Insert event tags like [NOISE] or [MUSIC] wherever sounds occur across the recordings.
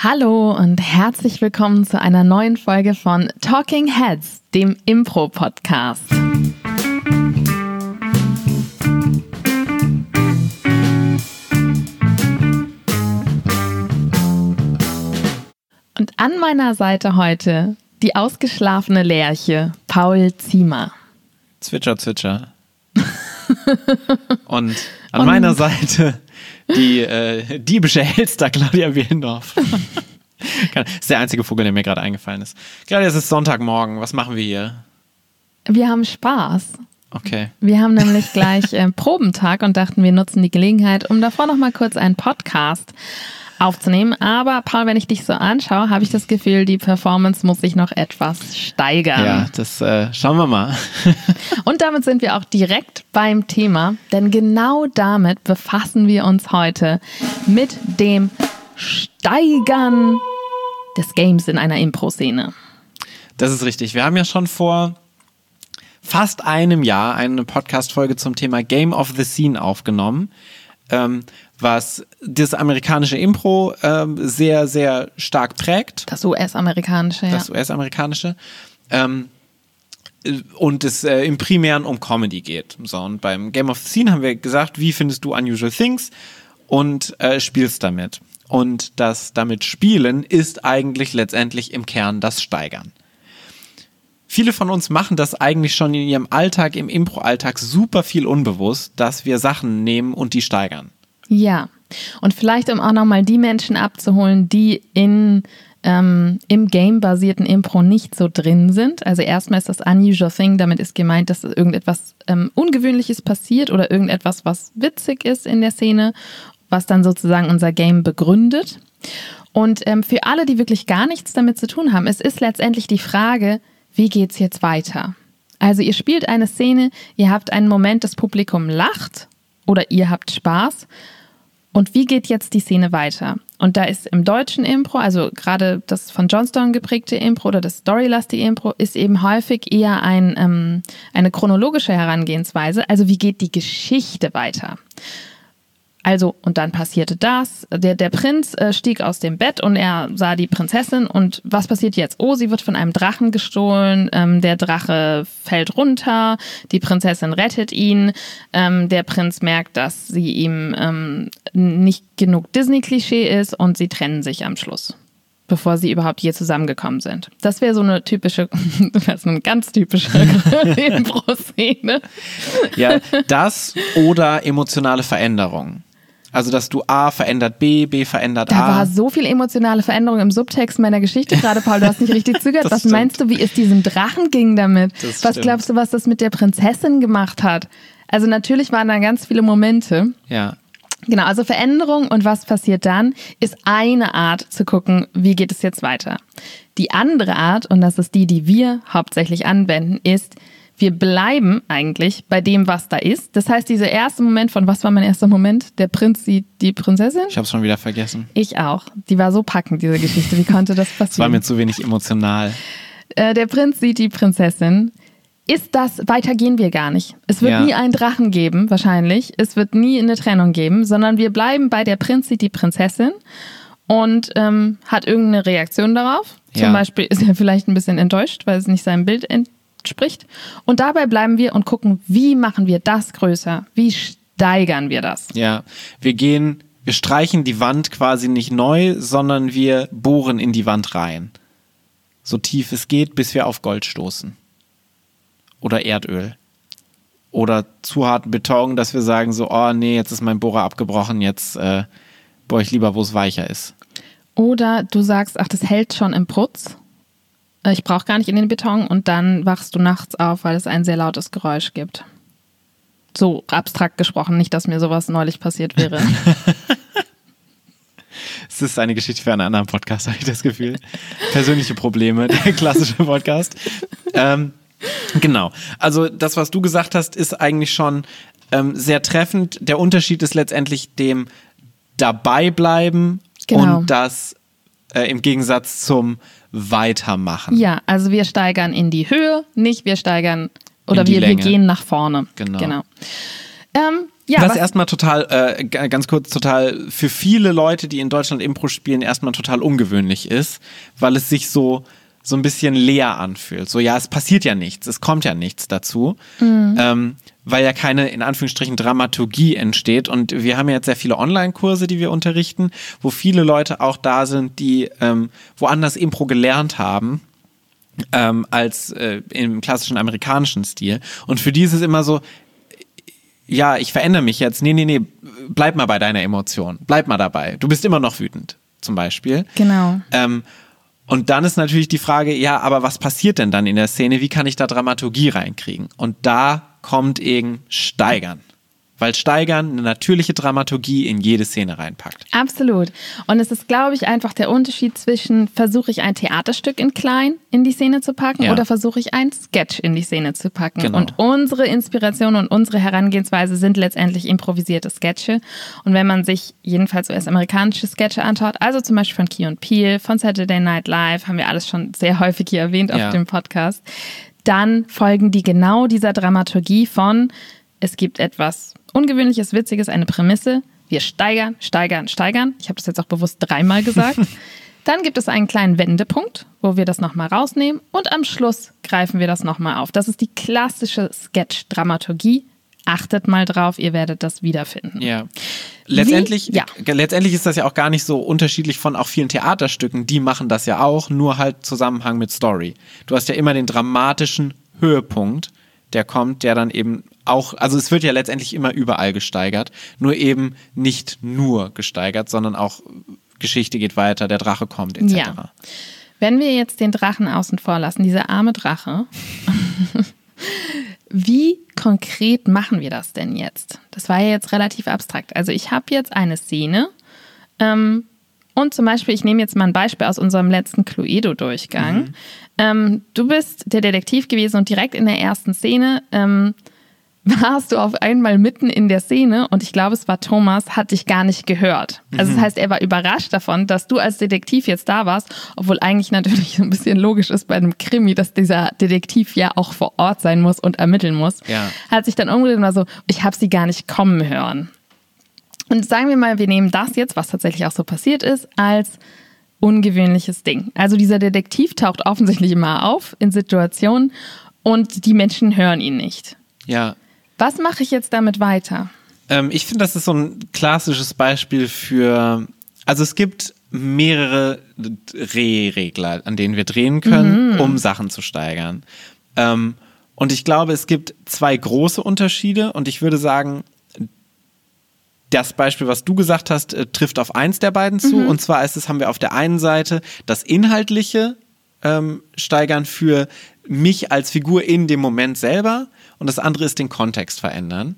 Hallo und herzlich willkommen zu einer neuen Folge von Talking Heads, dem Impro-Podcast. Und an meiner Seite heute die ausgeschlafene Lerche, Paul Ziemer. Zwitscher, zwitscher. [LAUGHS] Und an Und meiner Seite die äh, diebische Elster Claudia Willendorf. das [LAUGHS] ist der einzige Vogel, der mir gerade eingefallen ist. Claudia, es ist Sonntagmorgen. Was machen wir hier? Wir haben Spaß. Okay. Wir haben nämlich gleich äh, Probentag und dachten, wir nutzen die Gelegenheit, um davor noch mal kurz einen Podcast aufzunehmen. Aber Paul, wenn ich dich so anschaue, habe ich das Gefühl, die Performance muss sich noch etwas steigern. Ja, das äh, schauen wir mal. [LAUGHS] Und damit sind wir auch direkt beim Thema, denn genau damit befassen wir uns heute mit dem Steigern des Games in einer Impro-Szene. Das ist richtig. Wir haben ja schon vor fast einem Jahr eine Podcast-Folge zum Thema Game of the Scene aufgenommen. Ähm, was das amerikanische Impro ähm, sehr, sehr stark prägt. Das US-amerikanische, ja. Das US-amerikanische. Ähm, und es äh, im Primären um Comedy geht. So, und beim Game of the Scene haben wir gesagt, wie findest du Unusual Things und äh, spielst damit. Und das damit Spielen ist eigentlich letztendlich im Kern das Steigern. Viele von uns machen das eigentlich schon in ihrem Alltag, im Impro-Alltag super viel unbewusst, dass wir Sachen nehmen und die steigern. Ja, und vielleicht um auch nochmal die Menschen abzuholen, die in ähm, im Game-basierten Impro nicht so drin sind. Also erstmal ist das Unusual Thing, damit ist gemeint, dass irgendetwas ähm, Ungewöhnliches passiert oder irgendetwas, was witzig ist in der Szene, was dann sozusagen unser Game begründet. Und ähm, für alle, die wirklich gar nichts damit zu tun haben, es ist letztendlich die Frage, wie geht's jetzt weiter? Also ihr spielt eine Szene, ihr habt einen Moment, das Publikum lacht oder ihr habt Spaß und wie geht jetzt die Szene weiter? Und da ist im deutschen Impro, also gerade das von Johnstone geprägte Impro oder das Storylastige Impro, ist eben häufig eher ein, ähm, eine chronologische Herangehensweise. Also wie geht die Geschichte weiter? Also, und dann passierte das. Der, der Prinz äh, stieg aus dem Bett und er sah die Prinzessin. Und was passiert jetzt? Oh, sie wird von einem Drachen gestohlen. Ähm, der Drache fällt runter. Die Prinzessin rettet ihn. Ähm, der Prinz merkt, dass sie ihm ähm, nicht genug Disney-Klischee ist und sie trennen sich am Schluss bevor sie überhaupt je zusammengekommen sind. Das wäre so eine typische, [LAUGHS] das ist eine ganz typische [LAUGHS] Impro-Szene. Ja, das oder emotionale Veränderung. Also, dass du A verändert B, B verändert da A. Da war so viel emotionale Veränderung im Subtext meiner Geschichte gerade, Paul. Du hast nicht richtig [LAUGHS] zugehört. was stimmt. meinst du, wie es diesem Drachen ging damit? Das was stimmt. glaubst du, was das mit der Prinzessin gemacht hat? Also, natürlich waren da ganz viele Momente. Ja. Genau, also Veränderung und was passiert dann, ist eine Art zu gucken, wie geht es jetzt weiter. Die andere Art, und das ist die, die wir hauptsächlich anwenden, ist, wir bleiben eigentlich bei dem, was da ist. Das heißt, dieser erste Moment von, was war mein erster Moment? Der Prinz sieht die Prinzessin? Ich habe es schon wieder vergessen. Ich auch. Die war so packend, diese Geschichte. Wie konnte das passieren? [LAUGHS] Es war mir zu wenig emotional. Äh, der Prinz sieht die Prinzessin. Ist das, weiter gehen wir gar nicht. Es wird ja. nie einen Drachen geben, wahrscheinlich. Es wird nie eine Trennung geben, sondern wir bleiben bei der Prinz sieht die Prinzessin und ähm, hat irgendeine Reaktion darauf. Zum ja. Beispiel ist er vielleicht ein bisschen enttäuscht, weil es nicht seinem Bild entspricht. Und dabei bleiben wir und gucken, wie machen wir das größer? Wie steigern wir das? Ja, wir gehen, wir streichen die Wand quasi nicht neu, sondern wir bohren in die Wand rein. So tief es geht, bis wir auf Gold stoßen. Oder Erdöl. Oder zu harten Beton, dass wir sagen so, oh nee, jetzt ist mein Bohrer abgebrochen, jetzt äh, bohre ich lieber, wo es weicher ist. Oder du sagst, ach, das hält schon im Putz ich brauche gar nicht in den Beton und dann wachst du nachts auf, weil es ein sehr lautes Geräusch gibt. So abstrakt gesprochen, nicht, dass mir sowas neulich passiert wäre. [LAUGHS] Es ist eine Geschichte für einen anderen Podcast, habe ich das Gefühl. Persönliche Probleme, der klassische Podcast. Ähm, genau. Also das, was du gesagt hast, ist eigentlich schon ähm, sehr treffend. Der Unterschied ist letztendlich dem Dabeibleiben genau. und das äh, im Gegensatz zum weitermachen. Ja, also wir steigern in die Höhe, nicht wir steigern oder wir, wir gehen nach vorne. Genau. genau. Ähm, ja, was, was- erstmal total, äh, ganz kurz, total für viele Leute, die in Deutschland Impro spielen, erstmal total ungewöhnlich ist, weil es sich so, so ein bisschen leer anfühlt. So, ja, es passiert ja nichts, es kommt ja nichts dazu, ähm, weil ja keine, in Anführungsstrichen, Dramaturgie entsteht. Und wir haben ja jetzt sehr viele Online-Kurse, die wir unterrichten, wo viele Leute auch da sind, die ähm, woanders Impro gelernt haben ähm, als äh, im klassischen amerikanischen Stil. Und für die ist es immer so, ja, ich verändere mich jetzt. Nee, nee, nee, bleib mal bei deiner Emotion. Bleib mal dabei. Du bist immer noch wütend, zum Beispiel. Genau. Ähm, und dann ist natürlich die Frage, ja, aber was passiert denn dann in der Szene? Wie kann ich da Dramaturgie reinkriegen? Und da kommt eben Steigern. Weil Steigern eine natürliche Dramaturgie in jede Szene reinpackt. Absolut. Und es ist, glaube ich, einfach der Unterschied zwischen, versuche ich ein Theaterstück in klein in die Szene zu packen Ja. oder versuche ich ein Sketch in die Szene zu packen. Genau. Und unsere Inspiration und unsere Herangehensweise sind letztendlich improvisierte Sketche. Und wenn man sich jedenfalls US-amerikanische Sketche anschaut, also zum Beispiel von Key und Peele, von Saturday Night Live, haben wir alles schon sehr häufig hier erwähnt auf Ja. dem Podcast, dann folgen die genau dieser Dramaturgie von, es gibt etwas Ungewöhnliches, Witziges, eine Prämisse, wir steigern, steigern, steigern. Ich habe das jetzt auch bewusst dreimal gesagt. [LAUGHS] Dann gibt es einen kleinen Wendepunkt, wo wir das nochmal rausnehmen und am Schluss greifen wir das nochmal auf. Das ist die klassische Sketch-Dramaturgie. Achtet mal drauf, ihr werdet das wiederfinden. Ja. Letztendlich, ja. g- letztendlich ist das ja auch gar nicht so unterschiedlich von auch vielen Theaterstücken. Die machen das ja auch, nur halt Zusammenhang mit Story. Du hast ja immer den dramatischen Höhepunkt, der kommt, der dann eben auch, also es wird ja letztendlich immer überall gesteigert, nur eben nicht nur gesteigert, sondern auch Geschichte geht weiter, der Drache kommt, etc. Ja. Wenn wir jetzt den Drachen außen vor lassen, dieser arme Drache, [LAUGHS] wie konkret machen wir das denn jetzt? Das war ja jetzt relativ abstrakt. Also ich habe jetzt eine Szene ähm, und zum Beispiel, ich nehme jetzt mal ein Beispiel aus unserem letzten Cluedo-Durchgang. Ähm, du bist der Detektiv gewesen und direkt in der ersten Szene ähm, [LAUGHS] warst du auf einmal mitten in der Szene und ich glaube, es war Thomas, hat dich gar nicht gehört. Also das heißt, er war überrascht davon, dass du als Detektiv jetzt da warst, obwohl eigentlich natürlich [LAUGHS] so ein bisschen logisch ist bei einem Krimi, dass dieser Detektiv ja auch vor Ort sein muss und ermitteln muss. Ja. Hat sich dann umgedreht und war so, ich habe sie gar nicht kommen hören. Und sagen wir mal, wir nehmen das jetzt, was tatsächlich auch so passiert ist, als ungewöhnliches Ding. Also dieser Detektiv taucht offensichtlich immer auf in Situationen und die Menschen hören ihn nicht. Ja. Was mache ich jetzt damit weiter? Ähm, ich finde, das ist so ein klassisches Beispiel für, also es gibt mehrere Drehregler, an denen wir drehen können, um Sachen zu steigern. Ähm, und ich glaube, es gibt zwei große Unterschiede und ich würde sagen, das Beispiel, was du gesagt hast, äh, trifft auf eins der beiden zu. Und zwar ist es, haben wir auf der einen Seite das Inhaltliche ähm, steigern für mich als Figur in dem Moment selber und das andere ist den Kontext verändern.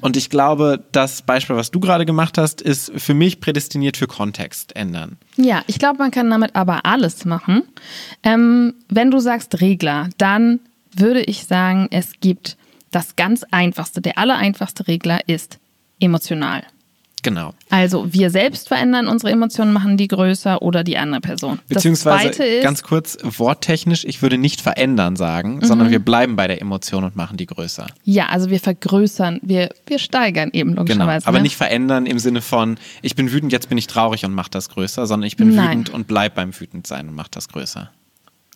Und ich glaube, das Beispiel, was du gerade gemacht hast, ist für mich prädestiniert für Kontext ändern. Ja, ich glaube, man kann damit aber alles machen. Ähm, wenn du sagst Regler, dann würde ich sagen, es gibt das ganz einfachste, der allereinfachste Regler ist emotional. Genau. Also wir selbst verändern unsere Emotionen, machen die größer oder die andere Person. Beziehungsweise das zweite ist, ganz kurz, worttechnisch, ich würde nicht verändern sagen, sondern wir bleiben bei der Emotion und machen die größer. ja, also wir vergrößern, wir, wir steigern eben Genau. logischerweise. Aber ne? nicht verändern im Sinne von, ich bin wütend, jetzt bin ich traurig und mach das größer, sondern ich bin Nein. wütend und bleib beim wütend sein und mach das größer.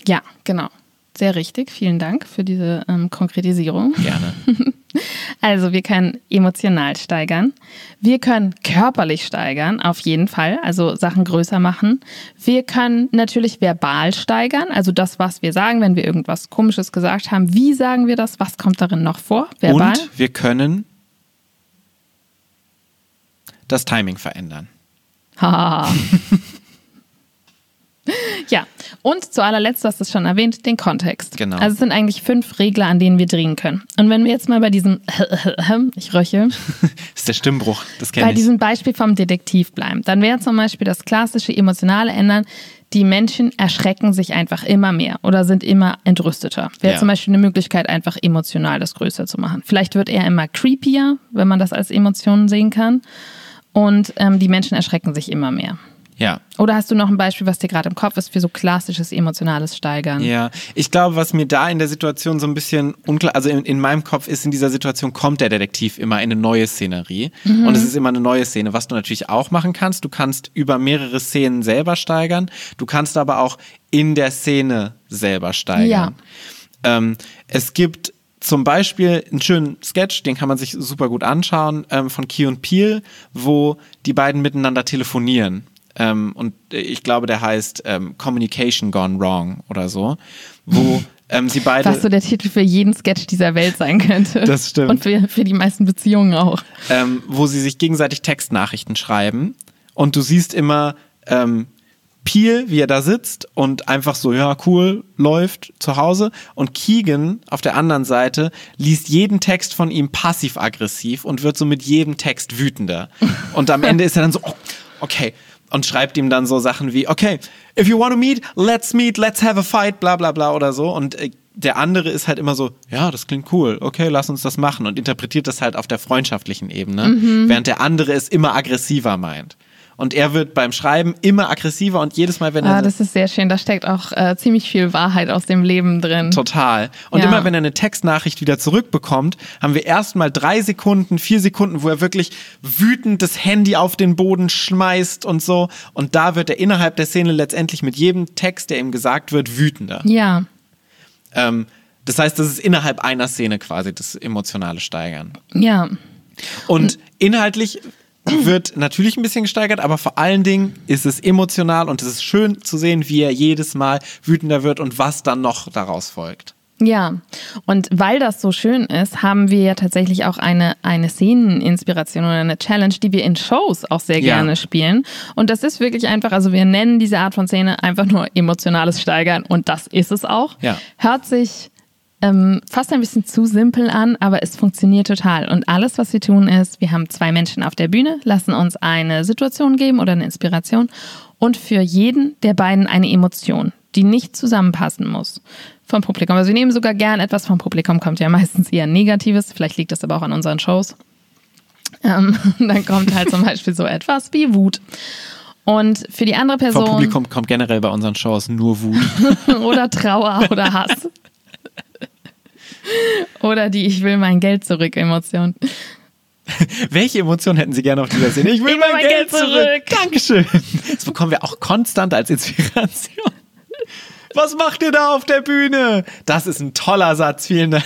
Ja, genau. Sehr richtig. Vielen Dank für diese ähm, Konkretisierung. Gerne. [LAUGHS] Also wir können emotional steigern. Wir können körperlich steigern, auf jeden Fall. Also Sachen größer machen. Wir können natürlich verbal steigern. Also das, was wir sagen, wenn wir irgendwas Komisches gesagt haben. Wie sagen wir das? Was kommt darin noch vor? Verbal? Und wir können das Timing verändern. Haha. [LAUGHS] [LAUGHS] [LAUGHS] ja, und zu allerletzt, du hast es schon erwähnt, den Kontext. Genau. Also es sind eigentlich fünf Regler, an denen wir drehen können. Und wenn wir jetzt mal bei diesem, [LAUGHS] ich röche, [LAUGHS] Das ist der Stimmbruch, das bei kenne ich. diesem Beispiel vom Detektiv bleiben, dann wäre zum Beispiel das klassische emotionale Ändern, die Menschen erschrecken sich einfach immer mehr oder sind immer entrüsteter. Wäre Ja. zum Beispiel eine Möglichkeit, einfach emotional das größer zu machen. Vielleicht wird er immer creepier, wenn man das als Emotionen sehen kann. Und ähm, die Menschen erschrecken sich immer mehr. Ja. Oder hast du noch ein Beispiel, was dir gerade im Kopf ist für so klassisches emotionales Steigern? Ja, ich glaube, was mir da in der Situation so ein bisschen unklar, also in, in meinem Kopf ist, in dieser Situation kommt der Detektiv immer in eine neue Szenerie Mhm. und es ist immer eine neue Szene, was du natürlich auch machen kannst. Du kannst über mehrere Szenen selber steigern, du kannst aber auch in der Szene selber steigern. Ja. Ähm, es gibt zum Beispiel einen schönen Sketch, den kann man sich super gut anschauen, ähm, von Key und Peel, wo die beiden miteinander telefonieren. Ähm, und ich glaube, der heißt ähm, Communication Gone Wrong oder so, wo [LAUGHS] ähm, sie beide. Was so der Titel für jeden Sketch dieser Welt sein könnte. Das stimmt. Und für, für die meisten Beziehungen auch. ähm, wo sie sich gegenseitig Textnachrichten schreiben und du siehst immer ähm, Peel, wie er da sitzt und einfach so, ja, cool, läuft zu Hause und Keegan auf der anderen Seite liest jeden Text von ihm passiv-aggressiv und wird so mit jedem Text wütender. Und am [LAUGHS] Ende ist er dann so, oh, okay, und schreibt ihm dann so Sachen wie, okay, if you want to meet, let's meet, let's have a fight, bla bla bla oder so. Und äh, der andere ist halt immer so, ja, das klingt cool, okay, lass uns das machen und interpretiert das halt auf der freundschaftlichen Ebene, während der andere es immer aggressiver meint. Und er wird beim Schreiben immer aggressiver und jedes Mal, wenn Ah, er das ist sehr schön. Da steckt auch äh, ziemlich viel Wahrheit aus dem Leben drin. Total. Und Ja. immer wenn er eine Textnachricht wieder zurückbekommt, haben wir erstmal drei Sekunden, vier Sekunden, wo er wirklich wütend das Handy auf den Boden schmeißt und so. Und da wird er innerhalb der Szene letztendlich mit jedem Text, der ihm gesagt wird, wütender. Ja. Ähm, das heißt, das ist innerhalb einer Szene quasi das emotionale Steigern. Ja. Und inhaltlich wird natürlich ein bisschen gesteigert, aber vor allen Dingen ist es emotional und es ist schön zu sehen, wie er jedes Mal wütender wird und was dann noch daraus folgt. Ja, und weil das so schön ist, haben wir ja tatsächlich auch eine, eine Szeneninspiration oder eine Challenge, die wir in Shows auch sehr Ja. gerne spielen. Und das ist wirklich einfach, also wir nennen diese Art von Szene einfach nur emotionales Steigern und das ist es auch. Ja. Hört sich ähm, fast ein bisschen zu simpel an, aber es funktioniert total. Und alles, was wir tun, ist, wir haben zwei Menschen auf der Bühne, lassen uns eine Situation geben oder eine Inspiration und für jeden der beiden eine Emotion, die nicht zusammenpassen muss vom Publikum. Also wir nehmen sogar gern etwas vom Publikum, kommt ja meistens eher Negatives, vielleicht liegt das aber auch an unseren Shows. Ähm, [LAUGHS] dann kommt halt zum Beispiel so etwas wie Wut. Und für die andere Vom Person Publikum kommt generell bei unseren Shows nur Wut. [LAUGHS] oder Trauer oder Hass. Oder die Ich will mein Geld zurück Emotion. Welche Emotion hätten Sie gerne auf dieser Szene? Ich will mein, Geld, zurück. Dankeschön. Das bekommen wir auch konstant als Inspiration. Was macht ihr da auf der Bühne? Das ist ein toller Satz. Vielen Dank.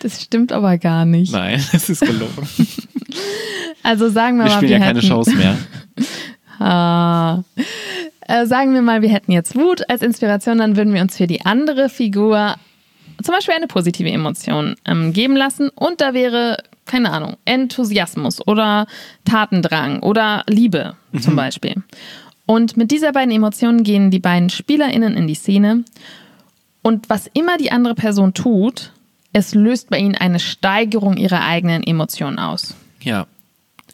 Das stimmt aber gar nicht. Nein, das ist gelogen. Also sagen wir, Wir mal, wir ja keine hätten, Shows mehr. [LAUGHS] Ah. Äh, sagen wir mal, wir hätten jetzt Wut als Inspiration, dann würden wir uns für die andere Figur zum Beispiel eine positive Emotion ähm, geben lassen und da wäre, keine Ahnung, Enthusiasmus oder Tatendrang oder Liebe zum Beispiel. Und mit dieser beiden Emotionen gehen die beiden SpielerInnen in die Szene und was immer die andere Person tut, es löst bei ihnen eine Steigerung ihrer eigenen Emotionen aus. Ja.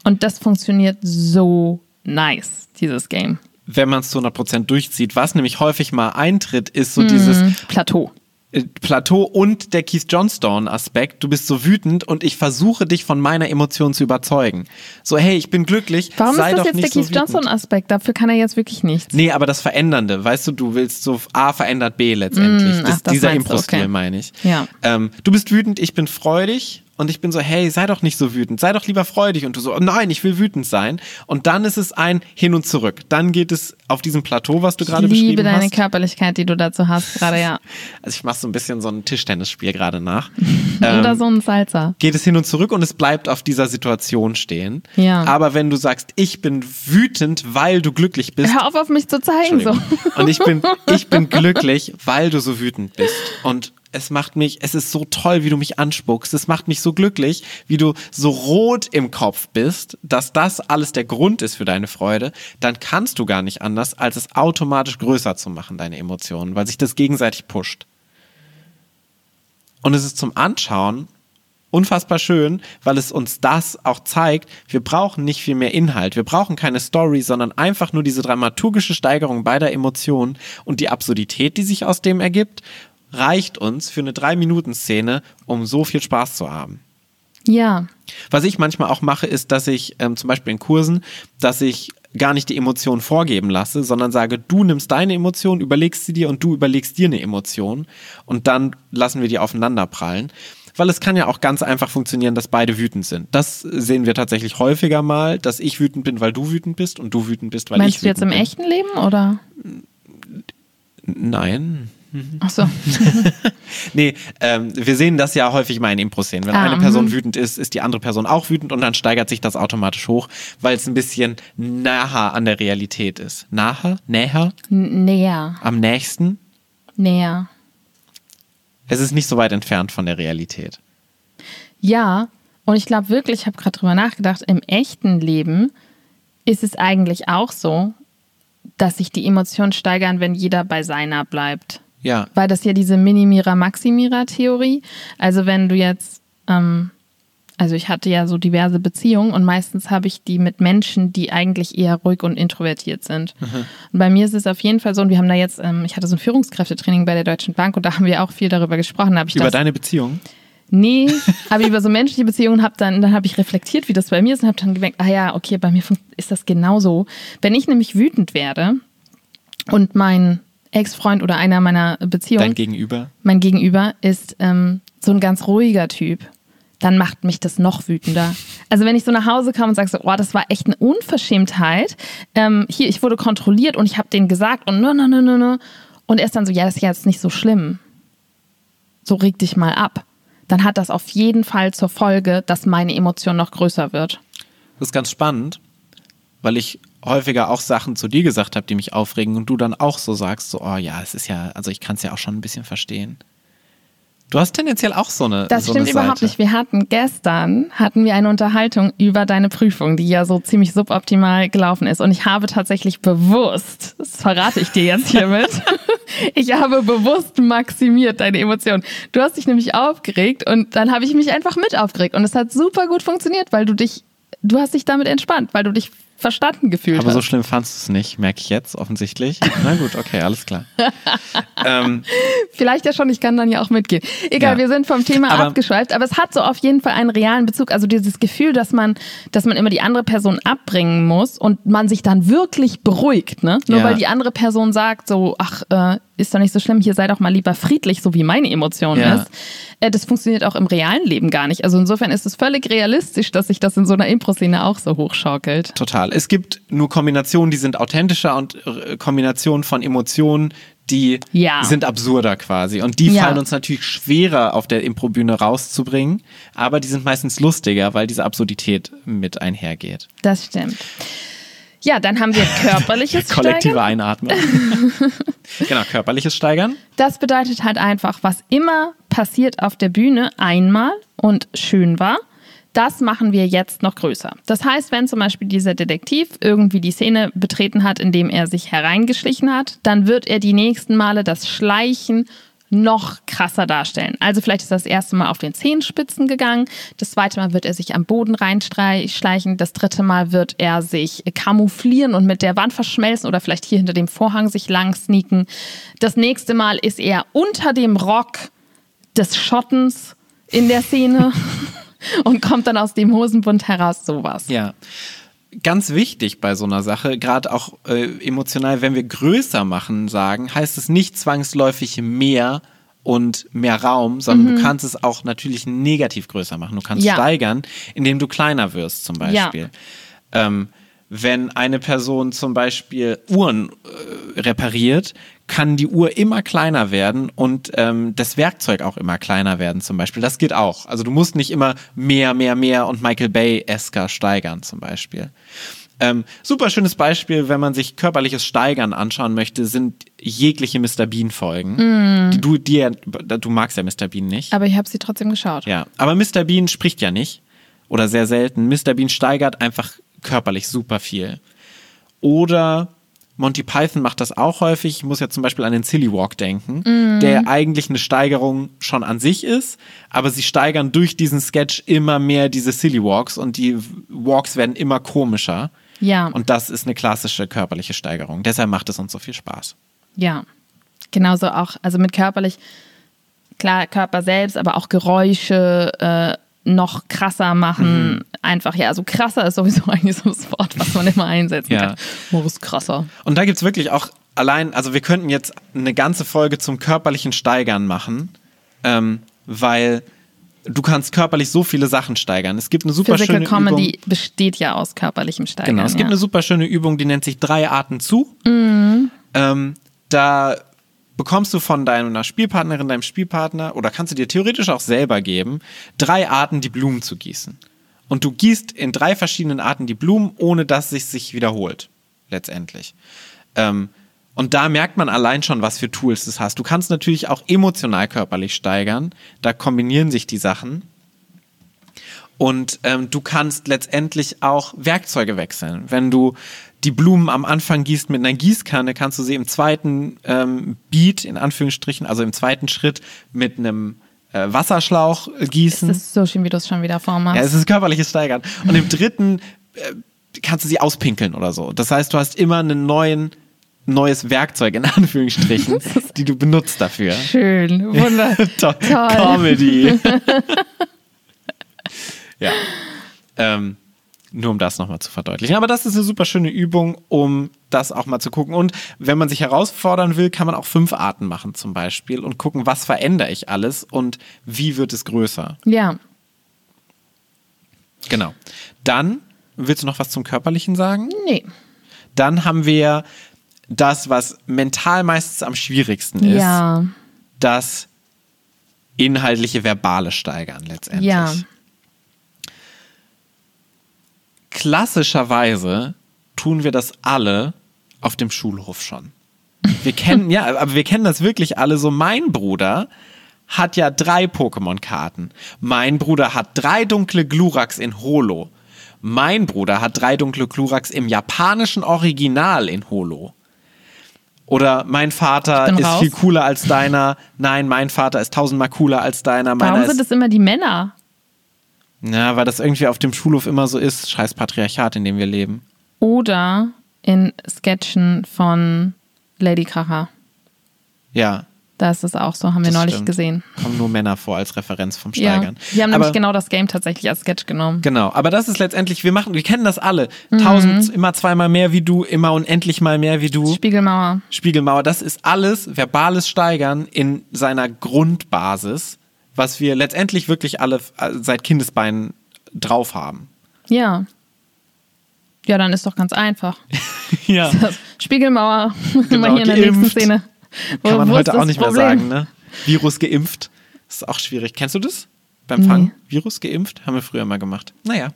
Und das funktioniert so nice, dieses Game. Wenn man es zu 100% durchzieht, was nämlich häufig mal eintritt, ist so dieses Plateau. Äh, Plateau und der Keith Johnstone-Aspekt. Du bist so wütend und ich versuche dich von meiner Emotion zu überzeugen. So, hey, ich bin glücklich. Warum sei ist das jetzt der so Keith wütend. Johnson-Aspekt? Dafür kann er jetzt wirklich nichts. Nee, aber das Verändernde, weißt du, du willst so A verändert B letztendlich. Mm, das, ach, das dieser meinst du, Impro-Stil okay. meine ich. Ja. Ähm, du bist wütend, ich bin freudig und ich bin so, hey, sei doch nicht so wütend, sei doch lieber freudig und du so, oh nein, ich will wütend sein. Und dann ist es ein Hin und Zurück. Dann geht es auf diesem Plateau, was du gerade Ich liebe beschrieben deine hast. Körperlichkeit, die du dazu hast, gerade ja. [LAUGHS] Also ich mache so ein bisschen so ein Tischtennisspiel gerade nach. [LAUGHS] Oder Ähm, so ein Salsa. geht es hin und zurück und es bleibt auf dieser Situation stehen. Ja. Aber wenn du sagst, ich bin wütend, weil du glücklich bist, Hör auf, auf mich zu zeigen. So. Und ich bin, ich bin [LAUGHS] glücklich, weil du so wütend bist. Und es macht mich, es ist so toll, wie du mich anspuckst. Es macht mich so glücklich, wie du so rot im Kopf bist, dass das alles der Grund ist für deine Freude. Dann kannst du gar nicht anders, als es automatisch größer zu machen, deine Emotionen, weil sich das gegenseitig pusht. Und es ist zum Anschauen unfassbar schön, weil es uns das auch zeigt. Wir brauchen nicht viel mehr Inhalt. Wir brauchen keine Story, sondern einfach nur diese dramaturgische Steigerung beider Emotionen und die Absurdität, die sich aus dem ergibt, reicht uns für eine Drei-Minuten-Szene, um so viel Spaß zu haben. Ja. Was ich manchmal auch mache, ist, dass ich ähm, zum Beispiel in Kursen, dass ich gar nicht die Emotion vorgeben lasse, sondern sage, du nimmst deine Emotion, überlegst sie dir und du überlegst dir eine Emotion und dann lassen wir die aufeinander prallen. Weil es kann ja auch ganz einfach funktionieren, dass beide wütend sind. Das sehen wir tatsächlich häufiger mal, dass ich wütend bin, weil du wütend bist und du wütend bist, weil Meinst ich du jetzt wütend im bin. echten Leben oder? Nein. Ach so. [LAUGHS] Nee, ähm, wir sehen das ja häufig mal in Impro-Szenen. Wenn Ah, eine mhm. Person wütend ist, ist die andere Person auch wütend und dann steigert sich das automatisch hoch, weil es ein bisschen naher an der Realität ist. Naher? Näher? N- Näher. Am nächsten? Näher. Es ist nicht so weit entfernt von der Realität. Ja, und ich glaube wirklich, ich habe gerade drüber nachgedacht, im echten Leben ist es eigentlich auch so, dass sich die Emotionen steigern, wenn jeder bei seiner bleibt. Ja. Weil das ja diese Minimira-Maximira-Theorie. Also wenn du jetzt, ähm, also ich hatte ja so diverse Beziehungen und meistens habe ich die mit Menschen, die eigentlich eher ruhig und introvertiert sind. Und bei mir ist es auf jeden Fall so, und wir haben da jetzt, ähm, ich hatte so ein Führungskräftetraining bei der Deutschen Bank und da haben wir auch viel darüber gesprochen. Da Über das, deine Beziehung? Nee, aber über so menschliche Beziehungen habe dann, dann habe ich reflektiert, wie das bei mir ist und habe dann gemerkt, ah ja, okay, bei mir ist das genauso. Wenn ich nämlich wütend werde und mein Ex-Freund oder einer meiner Beziehungen, Dein Gegenüber? mein Gegenüber ist ähm, so ein ganz ruhiger Typ, dann macht mich das noch wütender. Also wenn ich so nach Hause kam und sage so, oh, das war echt eine Unverschämtheit. Ähm, hier, ich wurde kontrolliert und ich habe denen gesagt und ne, ne, ne, ne, ne. Und er ist dann so, ja, das ist ja jetzt nicht so schlimm. So reg dich mal ab. Dann hat das auf jeden Fall zur Folge, dass meine Emotion noch größer wird. Das ist ganz spannend, weil ich häufiger auch Sachen zu dir gesagt habe, die mich aufregen und du dann auch so sagst, so, oh ja, es ist ja, also ich kann es ja auch schon ein bisschen verstehen. Du hast tendenziell auch so eine Das so stimmt eine überhaupt Seite. nicht. Wir hatten gestern hatten wir eine Unterhaltung über deine Prüfung, die ja so ziemlich suboptimal gelaufen ist. Und ich habe tatsächlich bewusst, das verrate ich dir jetzt hiermit, [LAUGHS] ich habe bewusst maximiert deine Emotionen. Du hast dich nämlich aufgeregt und dann habe ich mich einfach mit aufgeregt. Und es hat super gut funktioniert, weil du dich, du hast dich damit entspannt, weil du dich verstanden gefühlt Aber so hast. schlimm fandst du es nicht, merke ich jetzt offensichtlich. Na gut, okay, alles klar. [LAUGHS] ähm, Vielleicht ja schon, ich kann dann ja auch mitgehen. Egal, Ja. wir sind vom Thema Aber- abgeschweift, aber es hat so auf jeden Fall einen realen Bezug. Also dieses Gefühl, dass man, dass man immer die andere Person abbringen muss und man sich dann wirklich beruhigt, ne? Nur Ja. weil die andere Person sagt so, ach, äh, ist doch nicht so schlimm, hier sei doch mal lieber friedlich, so wie meine Emotion Ja. ist. Äh, das funktioniert auch im realen Leben gar nicht. Also insofern ist es völlig realistisch, dass sich das in so einer Impro-Szene auch so hochschaukelt. total. Es gibt nur Kombinationen, die sind authentischer und äh, Kombinationen von Emotionen, die Ja. sind absurder quasi. Und die Ja. fallen uns natürlich schwerer auf der Improbühne rauszubringen, aber die sind meistens lustiger, weil diese Absurdität mit einhergeht. Das stimmt. Ja, dann haben wir körperliches [LAUGHS] Kollektive Steigern. Einatmen. [LAUGHS] genau, körperliches Steigern. Das bedeutet halt einfach, was immer passiert auf der Bühne einmal und schön war, das machen wir jetzt noch größer. Das heißt, wenn zum Beispiel dieser Detektiv irgendwie die Szene betreten hat, indem er sich hereingeschlichen hat, dann wird er die nächsten Male das Schleichen noch krasser darstellen. Also vielleicht ist das erste Mal auf den Zehenspitzen gegangen, das zweite Mal wird er sich am Boden reinschleichen, das dritte Mal wird er sich camouflieren und mit der Wand verschmelzen oder vielleicht hier hinter dem Vorhang sich lang sneaken. Das nächste Mal ist er unter dem Rock des Schottens in der Szene [LAUGHS] und kommt dann aus dem Hosenbund heraus, sowas. Ja. Ganz wichtig bei so einer Sache, gerade auch äh, emotional, wenn wir größer machen sagen, heißt es nicht zwangsläufig mehr und mehr Raum, sondern du kannst es auch natürlich negativ größer machen. Du kannst Mhm. Ja. steigern, indem du kleiner wirst zum Ja. Beispiel. Ähm, wenn eine Person zum Beispiel Uhren äh, repariert, kann die Uhr immer kleiner werden und ähm, das Werkzeug auch immer kleiner werden zum Beispiel. Das geht auch. Also du musst nicht immer mehr, mehr, mehr und Michael Bay-esker steigern zum Beispiel. Ähm, super schönes Beispiel, wenn man sich körperliches Steigern anschauen möchte, sind jegliche Mr. Bean-Folgen. Die Du, die, du magst ja Mr. Bean nicht. Aber ich habe sie trotzdem geschaut. Ja, aber Mr. Bean spricht ja nicht oder sehr selten. Mr. Bean steigert einfach körperlich super viel. Oder Monty Python macht das auch häufig. Ich muss ja zum Beispiel an den Silly Walk denken, der eigentlich eine Steigerung schon an sich ist, aber sie steigern durch diesen Sketch immer mehr diese Silly Walks und die Walks werden immer komischer. Ja. Und das ist eine klassische körperliche Steigerung. Deshalb macht es uns so viel Spaß. Ja, genauso auch, also mit körperlich, klar, Körper selbst, aber auch Geräusche, äh, noch krasser machen. Mhm. Einfach, ja, also krasser ist sowieso [LAUGHS] eigentlich so das Wort, was man immer einsetzen ja. kann. Moritz krasser. Und da gibt es wirklich auch allein, also wir könnten jetzt eine ganze Folge zum körperlichen Steigern machen, ähm, weil du kannst körperlich so viele Sachen steigern. Es gibt eine super Physical schöne Comedy Übung. besteht ja aus körperlichem Steigern. Genau, es ja. gibt eine super schöne Übung, die nennt sich drei Arten zu. Mhm. Ähm, da bekommst du von deiner Spielpartnerin, deinem Spielpartner oder kannst du dir theoretisch auch selber geben, drei Arten, die Blumen zu gießen. Und du gießt in drei verschiedenen Arten die Blumen, ohne dass es sich wiederholt. Letztendlich. Ähm, und da merkt man allein schon, was für Tools du hast. Du kannst natürlich auch emotional körperlich steigern. Da kombinieren sich die Sachen. Und ähm, du kannst letztendlich auch Werkzeuge wechseln. Wenn du die Blumen am Anfang gießt mit einer Gießkanne, kannst du sie im zweiten ähm, Beat, in Anführungsstrichen, also im zweiten Schritt mit einem äh, Wasserschlauch gießen. Das ist so schön, wie du es schon wieder vormachst. Ja, es ist körperliches Steigern. Und im dritten äh, kannst du sie auspinkeln oder so. Das heißt, du hast immer einen neuen neues Werkzeug in Anführungsstrichen, [LAUGHS] die du benutzt dafür. Schön. [LAUGHS] Toll. Comedy. [LAUGHS] ja. Ähm, nur um das nochmal zu verdeutlichen. Aber das ist eine super schöne Übung, um das auch mal zu gucken. Und wenn man sich herausfordern will, kann man auch fünf Arten machen zum Beispiel und gucken, was verändere ich alles und wie wird es größer. Ja. Genau. Dann, willst du noch was zum Körperlichen sagen? Nee. Dann haben wir das, was mental meistens am schwierigsten ist, Ja. das inhaltliche Verbale steigern letztendlich. Ja. Klassischerweise tun wir das alle auf dem Schulhof schon. Wir kennen, ja, aber wir kennen das wirklich alle so. Mein Bruder hat ja drei Pokémon-Karten. Mein Bruder hat drei dunkle Gluraks in Holo. Mein Bruder hat drei dunkle Gluraks im japanischen Original in Holo. Oder mein Vater ist raus. viel cooler als deiner. Nein, mein Vater ist tausendmal cooler als deiner. Meiner Warum sind es immer die Männer? Ja, weil das irgendwie auf dem Schulhof immer so ist. Scheiß Patriarchat, in dem wir leben. Oder in Sketchen von Lady Kracher. Ja, Da ist es auch so, haben wir Das neulich stimmt. gesehen. kommen nur Männer vor als Referenz vom Ja. Steigern. Die haben aber, nämlich genau das Game tatsächlich als Sketch genommen. Genau, aber das ist letztendlich, wir machen, wir kennen das alle. Mhm. Tausend, immer zweimal mehr wie du, immer unendlich mal mehr wie du. Spiegelmauer. Spiegelmauer, das ist alles verbales Steigern in seiner Grundbasis, was wir letztendlich wirklich alle äh, seit Kindesbeinen drauf haben. Ja. Ja, dann ist doch ganz einfach. [LAUGHS] ja. Spiegelmauer. [LAUGHS] Genau, Immer hier in der nächsten geimpft. Szene. Wo- Kann man heute auch nicht Problem? mehr sagen, ne? Virus geimpft. Das ist auch schwierig. Kennst du das? Beim Nee. Fang? Virus geimpft? Haben wir früher mal gemacht. Naja.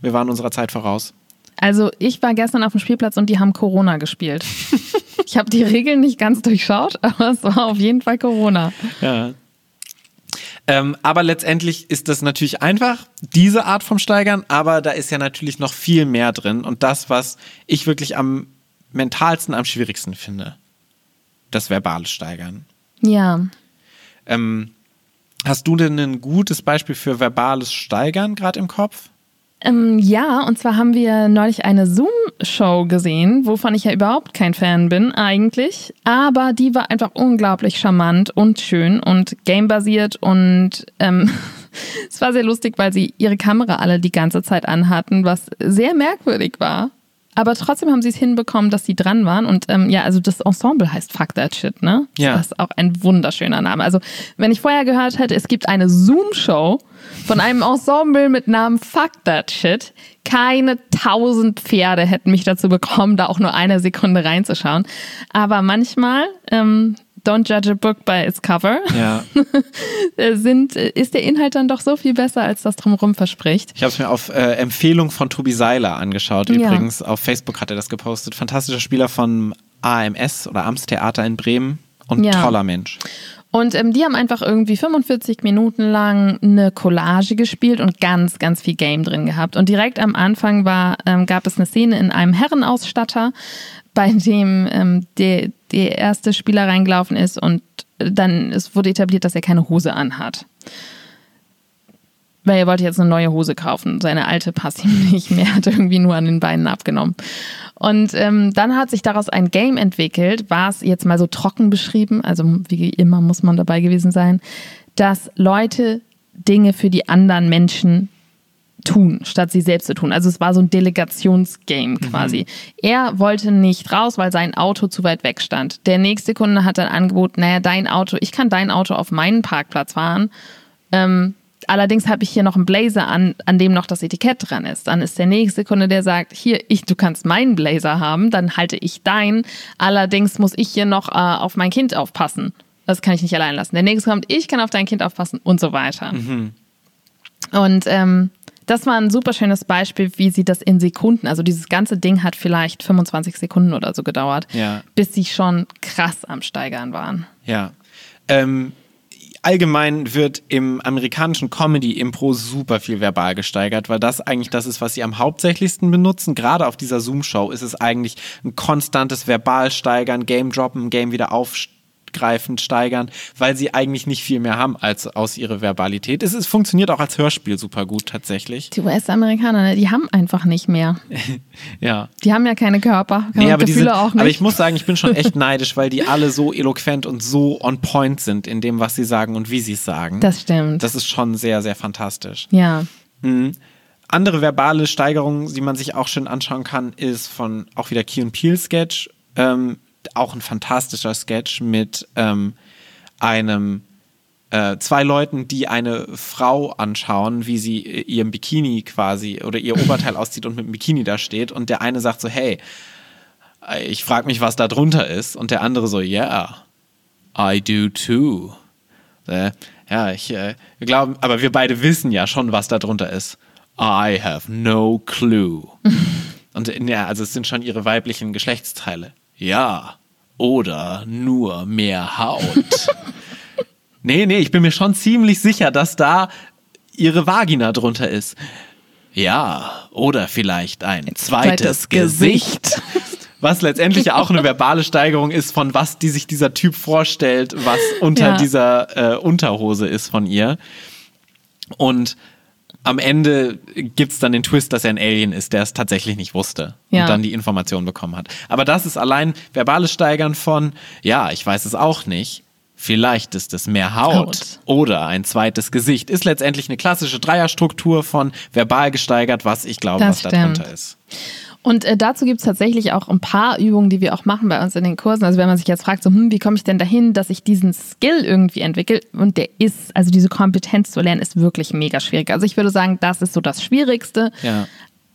Wir waren unserer Zeit voraus. Also ich war gestern auf dem Spielplatz und die haben Corona gespielt. [LAUGHS] ich habe die Regeln nicht ganz durchschaut, aber es war auf jeden Fall Corona. Ja. Ähm, aber letztendlich ist das natürlich einfach, diese Art vom Steigern, aber da ist ja natürlich noch viel mehr drin. Und das, was ich wirklich am mentalsten, am schwierigsten finde, das verbale Steigern. Ja. Ähm, hast du denn ein gutes Beispiel für verbales Steigern gerade im Kopf? Ähm, ja, und zwar haben wir neulich eine Zoom-Show gesehen, wovon ich ja überhaupt kein Fan bin eigentlich. Aber die war einfach unglaublich charmant und schön und gamebasiert und ähm, [LAUGHS] es war sehr lustig, weil sie ihre Kamera alle die ganze Zeit anhatten, was sehr merkwürdig war. Aber trotzdem haben sie es hinbekommen, dass sie dran waren. Und ähm, ja, also das Ensemble heißt Fuck That Shit, ne? Ja. Das ist auch ein wunderschöner Name. Also, wenn ich vorher gehört hätte, es gibt eine Zoom-Show von einem Ensemble mit Namen Fuck That Shit, keine tausend Pferde hätten mich dazu bekommen, da auch nur eine Sekunde reinzuschauen. Aber manchmal, ähm, don't judge a book by its cover, Ja. [LAUGHS] äh, sind, äh, ist der Inhalt dann doch so viel besser, als das drumherum verspricht. Ich habe es mir auf äh, Empfehlung von Tobi Seiler angeschaut. Ja. Übrigens, auf Facebook hat er das gepostet. Fantastischer Spieler von AMS oder Amtstheater in Bremen und Ja. toller Mensch. Und ähm, die haben einfach irgendwie 45 Minuten lang eine Collage gespielt und ganz, ganz viel Game drin gehabt. Und direkt am Anfang war, ähm, gab es eine Szene in einem Herrenausstatter, bei dem ähm, der, der erste Spieler reingelaufen ist und dann es wurde etabliert, dass er keine Hose anhat. Weil er wollte jetzt eine neue Hose kaufen. Seine alte passt ihm [LAUGHS] nicht mehr, hat irgendwie nur an den Beinen abgenommen. Und ähm, dann hat sich daraus ein Game entwickelt, war es jetzt mal so trocken beschrieben, also wie immer muss man dabei gewesen sein, dass Leute Dinge für die anderen Menschen tun, statt sie selbst zu tun. Also es war so ein Delegationsgame quasi. Mhm. Er wollte nicht raus, weil sein Auto zu weit weg stand. Der nächste Kunde hat dann angeboten, naja, dein Auto, ich kann dein Auto auf meinen Parkplatz fahren. Ähm, allerdings habe ich hier noch einen Blazer an, an dem noch das Etikett dran ist. Dann ist der nächste Kunde, der sagt, hier, ich, du kannst meinen Blazer haben, dann halte ich deinen. Allerdings muss ich hier noch äh, auf mein Kind aufpassen. Das kann ich nicht allein lassen. Der nächste kommt, ich kann auf dein Kind aufpassen und so weiter. Mhm. Und ähm, das war ein super schönes Beispiel, wie sie das in Sekunden, also dieses ganze Ding hat vielleicht 25 Sekunden oder so gedauert, ja. bis sie schon krass am Steigern waren. Ja. Ähm, allgemein wird im amerikanischen Comedy-Impro super viel verbal gesteigert, weil das eigentlich das ist, was sie am hauptsächlichsten benutzen. Gerade auf dieser Zoom-Show ist es eigentlich ein konstantes Verbalsteigern, Game-Droppen, Game wieder aufsteigen greifend steigern, weil sie eigentlich nicht viel mehr haben als aus ihrer Verbalität. Es, es funktioniert auch als Hörspiel super gut tatsächlich. Die US-Amerikaner, ne, die haben einfach nicht mehr. [LAUGHS] ja. Die haben ja keine Körper, keine nee, aber Gefühle sind, auch nicht. Aber ich muss sagen, ich bin schon echt [LAUGHS] neidisch, weil die alle so eloquent und so on point sind in dem, was sie sagen und wie sie es sagen. Das stimmt. Das ist schon sehr, sehr fantastisch. Ja. Mhm. Andere verbale Steigerungen, die man sich auch schön anschauen kann, ist von auch wieder Key und Peel Sketch. Ähm, auch ein fantastischer Sketch mit ähm, einem äh, zwei Leuten, die eine Frau anschauen, wie sie ihrem Bikini quasi oder ihr [LAUGHS] Oberteil auszieht und mit dem Bikini da steht und der eine sagt so, hey, ich frage mich, was da drunter ist und der andere so, yeah, I do too. Äh, ja, ich äh, glaube, aber wir beide wissen ja schon, was da drunter ist. I have no clue. [LAUGHS] und ja, also es sind schon ihre weiblichen Geschlechtsteile. Ja. Oder nur mehr Haut. [LAUGHS] nee, nee, ich bin mir schon ziemlich sicher, dass da ihre Vagina drunter ist. Ja, oder vielleicht ein, zweites, zweites, Gesicht. Was letztendlich ja auch eine verbale Steigerung ist, von was die sich dieser Typ vorstellt, was unter ja. dieser äh, Unterhose ist von ihr. Und am Ende gibt es dann den Twist, dass er ein Alien ist, der es tatsächlich nicht wusste ja. und dann die Information bekommen hat. Aber das ist allein verbales Steigern von, ja, ich weiß es auch nicht. Vielleicht ist es mehr Haut, Haut, oder ein zweites Gesicht. Ist letztendlich eine klassische Dreierstruktur von verbal gesteigert, was ich glaube, das was stimmt. darunter ist. Und äh, dazu gibt es tatsächlich auch ein paar Übungen, die wir auch machen bei uns in den Kursen. Also wenn man sich jetzt fragt, so, hm, wie komme ich denn dahin, dass ich diesen Skill irgendwie entwickle? Und der ist, also diese Kompetenz zu lernen, ist wirklich mega schwierig. Also ich würde sagen, das ist so das Schwierigste. Ja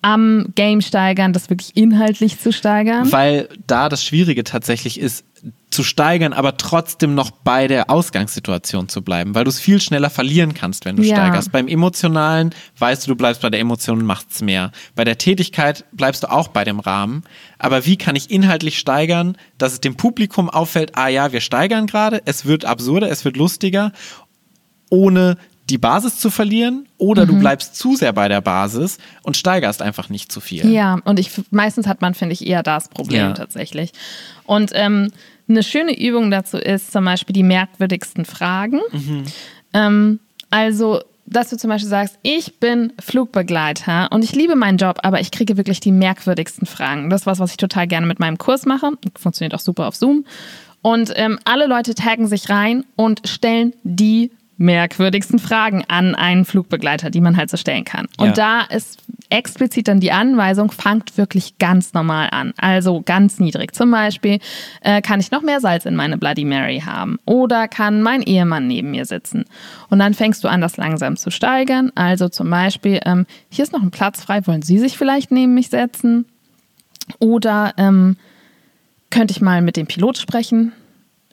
am Game steigern, das wirklich inhaltlich zu steigern? Weil da das Schwierige tatsächlich ist, zu steigern, aber trotzdem noch bei der Ausgangssituation zu bleiben, weil du es viel schneller verlieren kannst, wenn du ja. steigerst. Beim Emotionalen weißt du, du bleibst bei der Emotion und machst es mehr. Bei der Tätigkeit bleibst du auch bei dem Rahmen. Aber wie kann ich inhaltlich steigern, dass es dem Publikum auffällt, ah ja, wir steigern gerade, es wird absurder, es wird lustiger, ohne die Basis zu verlieren oder mhm. du bleibst zu sehr bei der Basis und steigerst einfach nicht zu viel. Ja, und ich meistens hat man, finde ich, eher das Problem ja. tatsächlich. Und ähm, eine schöne Übung dazu ist zum Beispiel die merkwürdigsten Fragen. Mhm. Ähm, also, dass du zum Beispiel sagst, ich bin Flugbegleiter und ich liebe meinen Job, aber ich kriege wirklich die merkwürdigsten Fragen. Das ist was, was ich total gerne mit meinem Kurs mache. Funktioniert auch super auf Zoom. Und ähm, alle Leute taggen sich rein und stellen die merkwürdigsten Fragen an einen Flugbegleiter, die man halt so stellen kann. Und ja. da ist explizit dann die Anweisung, fangt wirklich ganz normal an. Also ganz niedrig. Zum Beispiel, äh, kann ich noch mehr Salz in meine Bloody Mary haben? Oder kann mein Ehemann neben mir sitzen? Und dann fängst du an, das langsam zu steigern. Also zum Beispiel, ähm, hier ist noch ein Platz frei, wollen Sie sich vielleicht neben mich setzen? Oder ähm, könnte ich mal mit dem Pilot sprechen?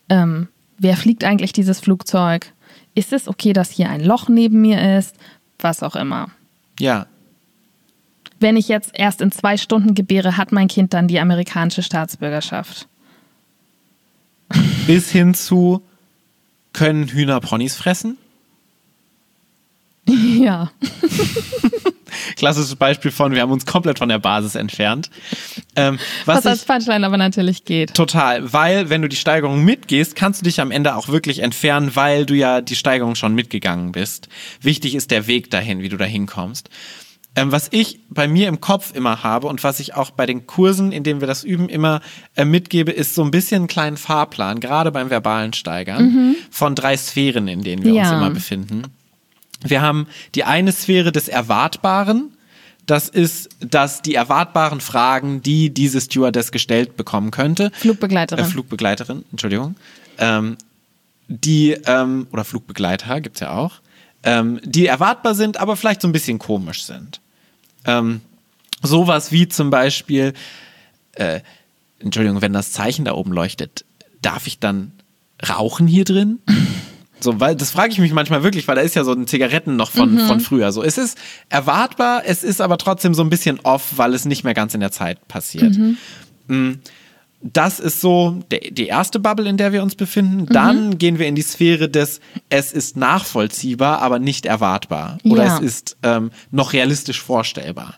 Ähm, wer fliegt eigentlich dieses Flugzeug? Ist es okay, dass hier ein Loch neben mir ist? Was auch immer. Ja. Wenn ich jetzt erst in zwei Stunden gebäre, hat mein Kind dann die amerikanische Staatsbürgerschaft. [LAUGHS] Bis hin zu, können Hühner Ponys fressen? [LAUGHS] Ja. [LAUGHS] Klassisches Beispiel von, wir haben uns komplett von der Basis entfernt. Ähm, was, was als Punchline aber natürlich geht. Total, weil wenn du die Steigerung mitgehst, kannst du dich am Ende auch wirklich entfernen, weil du ja die Steigerung schon mitgegangen bist. Wichtig ist der Weg dahin, wie du da hinkommst. Ähm, was ich bei mir im Kopf immer habe und was ich auch bei den Kursen, in denen wir das üben, immer äh, mitgebe, ist so ein bisschen einen kleinen Fahrplan, gerade beim verbalen Steigern, mhm. von drei Sphären, in denen wir ja. uns immer befinden. Wir haben die eine Sphäre des Erwartbaren. Das ist, dass die erwartbaren Fragen, die diese Stewardess gestellt bekommen könnte. Flugbegleiterin. Äh, Flugbegleiterin, Entschuldigung. Ähm, die, ähm, oder Flugbegleiter gibt's ja auch, ähm, die erwartbar sind, aber vielleicht so ein bisschen komisch sind. Ähm, sowas wie zum Beispiel, äh, Entschuldigung, wenn das Zeichen da oben leuchtet, darf ich dann rauchen hier drin? So, weil das frage ich mich manchmal wirklich, weil da ist ja so ein Zigaretten noch von, von früher. So, es ist erwartbar, es ist aber trotzdem so ein bisschen off, weil es nicht mehr ganz in der Zeit passiert. Mm, Das ist so der, die erste Bubble, in der wir uns befinden. Dann gehen wir in die Sphäre des, es ist nachvollziehbar, aber nicht erwartbar. Oder Ja. es ist ähm, noch realistisch vorstellbar.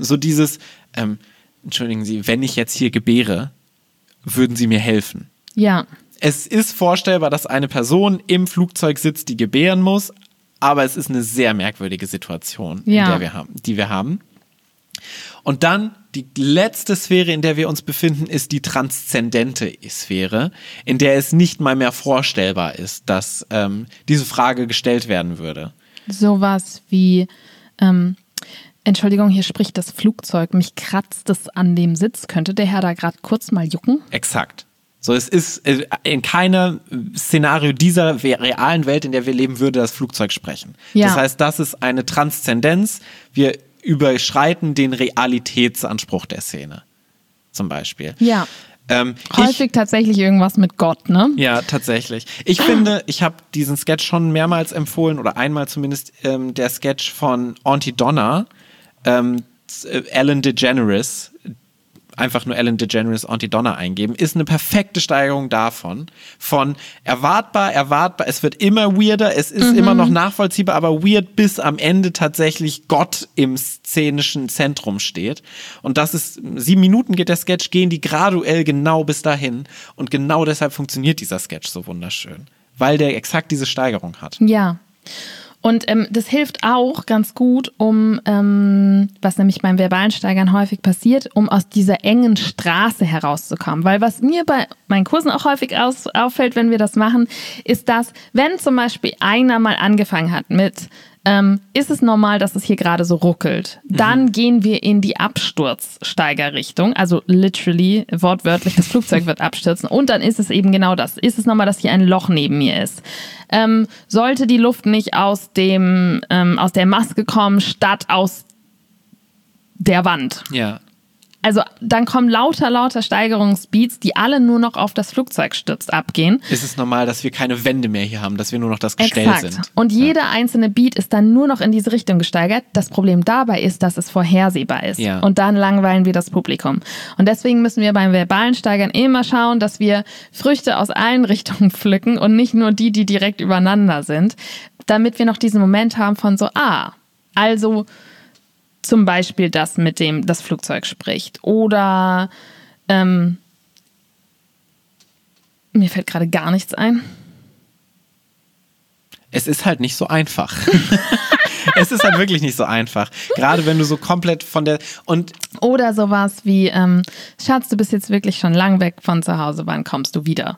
So dieses, ähm, entschuldigen Sie, wenn ich jetzt hier gebäre, würden Sie mir helfen? Ja. Es ist vorstellbar, dass eine Person im Flugzeug sitzt, die gebären muss, aber es ist eine sehr merkwürdige Situation, Ja. in der wir haben, die wir haben. Und dann die letzte Sphäre, in der wir uns befinden, ist die transzendente Sphäre, in der es nicht mal mehr vorstellbar ist, dass ähm, diese Frage gestellt werden würde. Sowas wie, ähm, Entschuldigung, hier spricht das Flugzeug, mich kratzt es an dem Sitz. Könnte der Herr da gerade kurz mal jucken? Exakt. So, es ist äh, in keinem Szenario dieser realen Welt, in der wir leben, würde das Flugzeug sprechen. Ja. Das heißt, das ist eine Transzendenz. Wir überschreiten den Realitätsanspruch der Szene. Zum Beispiel. Ja. Ähm, Häufig tatsächlich irgendwas mit Gott, ne? ich, ja, tatsächlich. Ich finde, ich habe diesen Sketch schon mehrmals empfohlen oder einmal zumindest ähm, der Sketch von Auntie Donna, ähm, äh, Ellen DeGeneres, einfach nur Ellen DeGeneres Auntie Donna eingeben, ist eine perfekte Steigerung davon. Von erwartbar, erwartbar, es wird immer weirder, es ist immer noch nachvollziehbar, aber weird, bis am Ende tatsächlich Gott im szenischen Zentrum steht. Und das ist, sieben Minuten geht der Sketch, gehen die graduell genau bis dahin. Und genau deshalb funktioniert dieser Sketch so wunderschön. Weil der exakt diese Steigerung hat. Ja. Und ähm, das hilft auch ganz gut, um, ähm, was nämlich beim verbalen Steigern häufig passiert, um aus dieser engen Straße herauszukommen. Weil was mir bei meinen Kursen auch häufig aus, auffällt, wenn wir das machen, ist, dass wenn zum Beispiel einer mal angefangen hat mit, ähm, ist es normal, dass es hier gerade so ruckelt, dann gehen wir in die Absturzsteigerrichtung, also literally, wortwörtlich, das Flugzeug [LAUGHS] wird abstürzen und dann ist es eben genau das. Ist es normal, dass hier ein Loch neben mir ist? ähm, sollte die Luft nicht aus dem ähm, aus der Maske kommen statt aus der Wand. Ja. Also dann kommen lauter, lauter Steigerungsbeats, die alle nur noch auf das Flugzeug stützt abgehen. Ist es normal, dass wir keine Wände mehr hier haben, dass wir nur noch das Gestell Exakt. sind? Und jeder einzelne Beat ist dann nur noch in diese Richtung gesteigert. Das Problem dabei ist, dass es vorhersehbar ist. Ja. Und dann langweilen wir das Publikum. Und deswegen müssen wir beim verbalen Steigern immer schauen, dass wir Früchte aus allen [LAUGHS] Richtungen pflücken und nicht nur die, die direkt übereinander sind, damit wir noch diesen Moment haben von so, ah, also zum Beispiel das mit dem das Flugzeug spricht oder ähm, mir fällt gerade gar nichts ein. Es ist halt nicht so einfach. [LAUGHS] es ist halt wirklich nicht so einfach. Gerade wenn du so komplett von der. Und Oder sowas wie, ähm, Schatz, du bist jetzt wirklich schon lang weg von zu Hause, wann kommst du wieder?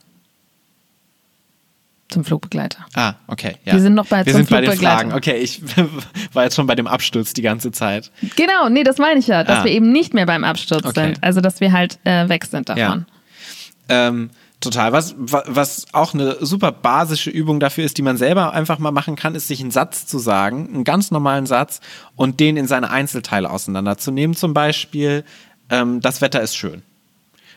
Zum Flugbegleiter. Ah, okay. Ja. Wir sind noch bei Wir sind bei den. Fragen. Okay, ich [LAUGHS] war jetzt schon bei dem Absturz die ganze Zeit. Genau, nee, das meine ich ja, dass Ah. wir eben nicht mehr beim Absturz Okay. sind. Also, dass wir halt äh, weg sind davon. Ähm, total. Was, wa- was auch eine super basische Übung dafür ist, die man selber einfach mal machen kann, ist sich einen Satz zu sagen, einen ganz normalen Satz und den in seine Einzelteile auseinanderzunehmen. Zum Beispiel, ähm, das Wetter ist schön.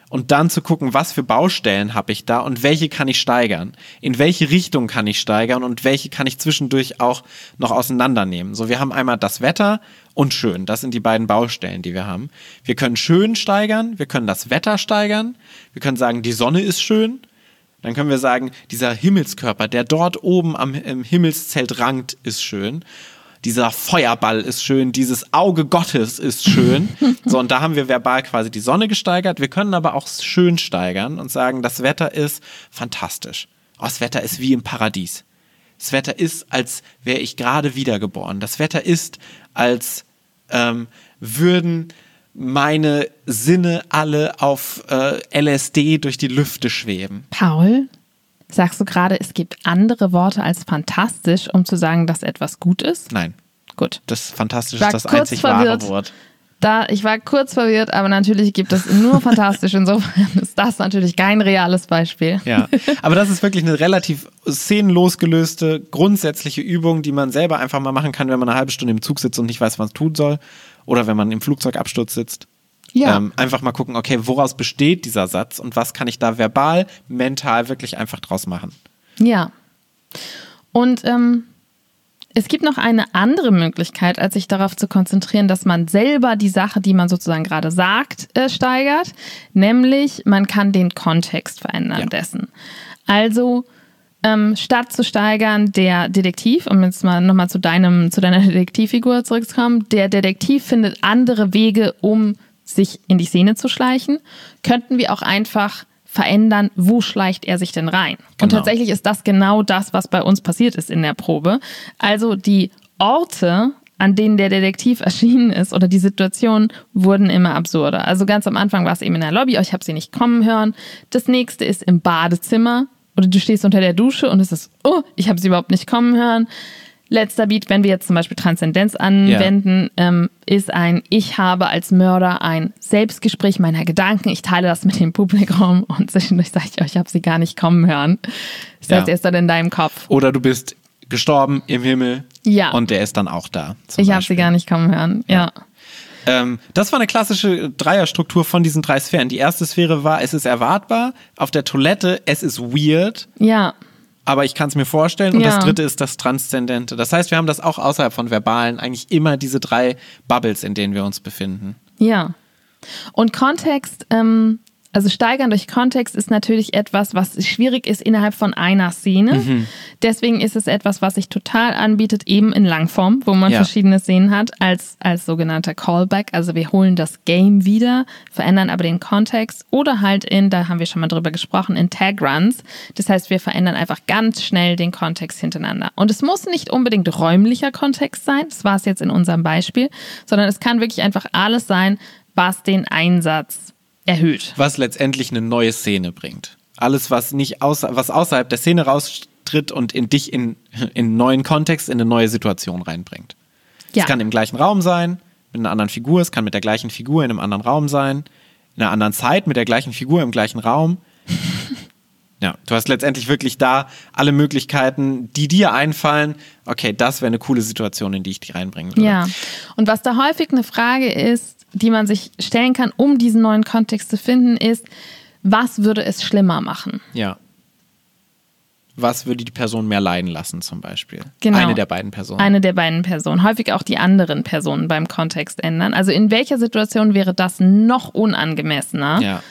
Und dann zu gucken, was für Baustellen habe ich da und welche kann ich steigern? In welche Richtung kann ich steigern und welche kann ich zwischendurch auch noch auseinandernehmen? So, wir haben einmal das Wetter und schön. Das sind die beiden Baustellen, die wir haben. Wir können schön steigern, wir können das Wetter steigern, wir können sagen, die Sonne ist schön. Dann können wir sagen, dieser Himmelskörper, der dort oben am im Himmelszelt rankt, ist schön. Dieser Feuerball ist schön, dieses Auge Gottes ist schön. [LAUGHS] so, und da haben wir verbal quasi die Sonne gesteigert. Wir können aber auch schön steigern und sagen, das Wetter ist fantastisch. Oh, das Wetter ist wie im Paradies. Das Wetter ist, als wäre ich gerade wiedergeboren. Das Wetter ist, als ähm, würden meine Sinne alle auf äh, LSD durch die Lüfte schweben. Paul, Sagst du gerade, es gibt andere Worte als fantastisch, um zu sagen, dass etwas gut ist? Nein. Gut. Das Fantastisch War ist das einzig verwirrt. wahre Wort. Da, ich war kurz verwirrt, aber natürlich gibt es nur [LAUGHS] fantastisch. Insofern ist das natürlich kein reales Beispiel. Ja, aber das ist wirklich eine relativ szenenlos gelöste, grundsätzliche Übung, die man selber einfach mal machen kann, wenn man eine halbe Stunde im Zug sitzt und nicht weiß, was man tun soll. Oder wenn man im Flugzeugabsturz sitzt. Ja. Ähm, einfach mal gucken, okay, woraus besteht dieser Satz und was kann ich da verbal, mental wirklich einfach draus machen. Ja. Und ähm, es gibt noch eine andere Möglichkeit, als sich darauf zu konzentrieren, dass man selber die Sache, die man sozusagen gerade sagt, äh, steigert. Nämlich, man kann den Kontext verändern Ja. dessen. Also, ähm, statt zu steigern, der Detektiv, um jetzt mal nochmal zu deinem, zu deiner [LAUGHS] Detektivfigur zurückzukommen, der Detektiv findet andere Wege, um sich in die Szene zu schleichen, könnten wir auch einfach verändern, wo schleicht er sich denn rein. Und Genau. tatsächlich ist das genau das, was bei uns passiert ist in der Probe. Also die Orte, an denen der Detektiv [LAUGHS] erschienen ist oder die Situationen wurden immer absurder. Also ganz am Anfang war es eben in der Lobby, oh, ich habe sie nicht kommen hören. Das nächste ist im Badezimmer oder du stehst unter der Dusche und es ist, oh, ich habe sie überhaupt nicht kommen hören. Letzter Beat, wenn wir jetzt zum Beispiel Transzendenz anwenden, ähm, ist ein Ich habe als Mörder ein Selbstgespräch meiner Gedanken. Ich teile das mit dem Publikum [LAUGHS] und zwischendurch sage ich, oh, ich habe sie gar nicht kommen hören. Das heißt, Ja. er ist dann in deinem Kopf. Oder du bist gestorben im Himmel Ja. und der ist dann auch da. Ich habe sie gar nicht kommen hören. Ja. Ähm, das war eine klassische Dreierstruktur von diesen drei Sphären. Die erste Sphäre war, es ist erwartbar. Auf der Toilette, es ist weird. Ja. Aber ich kann es mir vorstellen. Und Ja. das dritte ist das Transzendente. Das heißt, wir haben das auch außerhalb von Verbalen eigentlich immer diese drei Bubbles, in denen wir uns befinden. Ja. Und Kontext, ähm, also steigern durch Kontext ist natürlich etwas, was schwierig ist innerhalb von einer Szene. Mhm. Deswegen ist es etwas, was sich total anbietet, eben in Langform, wo man Ja. verschiedene Szenen hat, als, als sogenannter Callback. Also wir holen das Game wieder, verändern aber den Kontext oder halt in, da haben wir schon mal drüber gesprochen, in Tag Runs. Das heißt, wir verändern einfach ganz schnell den Kontext hintereinander. Und es muss nicht unbedingt räumlicher Kontext sein, das war es jetzt in unserem Beispiel, sondern es kann wirklich einfach alles sein, was den Einsatz erhöht. Was letztendlich eine neue Szene bringt. Alles, was nicht außer, was außerhalb der Szene raustritt und in dich in, in einen neuen Kontext, in eine neue Situation reinbringt. Ja. Es kann im gleichen Raum sein, mit einer anderen Figur, es kann mit der gleichen Figur in einem anderen Raum sein, in einer anderen Zeit mit der gleichen Figur im gleichen Raum. [LAUGHS] Ja, du hast letztendlich wirklich da alle Möglichkeiten, die dir einfallen. Okay, das wäre eine coole Situation, in die ich die reinbringen würde. Ja, und was da häufig eine Frage ist, die man sich stellen kann, um diesen neuen Kontext zu finden, ist, was würde es schlimmer machen? Ja. Was würde die Person mehr leiden lassen, zum Beispiel? Genau. Eine der beiden Personen. Eine der beiden Personen. Häufig auch die anderen Personen beim Kontext ändern. Also in welcher Situation wäre das noch unangemessener? ja.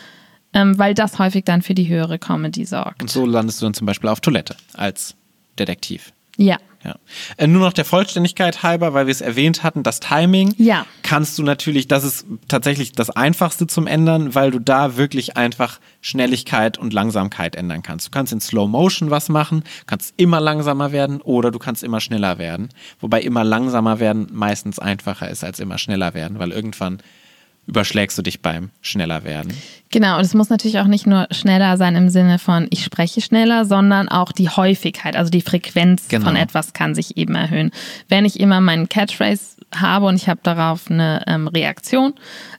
Ähm, weil das häufig dann für die höhere Comedy sorgt. Und so landest du dann zum Beispiel auf Toilette als Detektiv. Ja. Ja. Äh, nur noch der Vollständigkeit halber, weil wir es erwähnt hatten, das Timing Ja. kannst du natürlich, das ist tatsächlich das Einfachste zum Ändern, weil du da wirklich einfach Schnelligkeit und Langsamkeit ändern kannst. Du kannst in Slow Motion was machen, kannst immer langsamer werden oder du kannst immer schneller werden. Wobei immer langsamer werden meistens einfacher ist als immer schneller werden, weil irgendwann überschlägst du dich beim schneller werden. Genau, und es muss natürlich auch nicht nur schneller sein im Sinne von ich spreche schneller, sondern auch die Häufigkeit, also die Frequenz Genau. von etwas kann sich eben erhöhen. Wenn ich immer meinen Catchphrase habe und ich habe darauf eine ähm, Reaktion,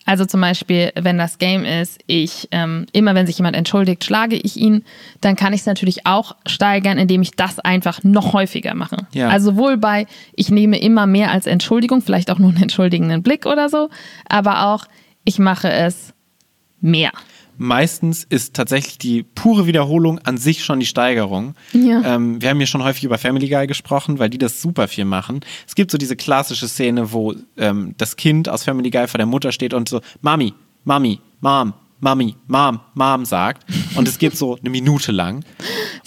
also zum Beispiel, wenn das Game ist, ich ähm, immer wenn sich jemand entschuldigt, schlage ich ihn, dann kann ich es natürlich auch steigern, indem ich das einfach noch häufiger mache. Ja. Also sowohl bei ich nehme immer mehr als Entschuldigung, vielleicht auch nur einen entschuldigenden Blick oder so, aber auch ich mache es mehr. Meistens ist tatsächlich die pure Wiederholung an sich schon die Steigerung. Ja. Ähm, wir haben hier schon häufig über Family Guy gesprochen, weil die das super viel machen. Es gibt so diese klassische Szene, wo ähm, das Kind aus Family Guy vor der Mutter steht und so Mami, Mami, Mom, Mami, Mom, Mom sagt. Und es geht so eine Minute lang.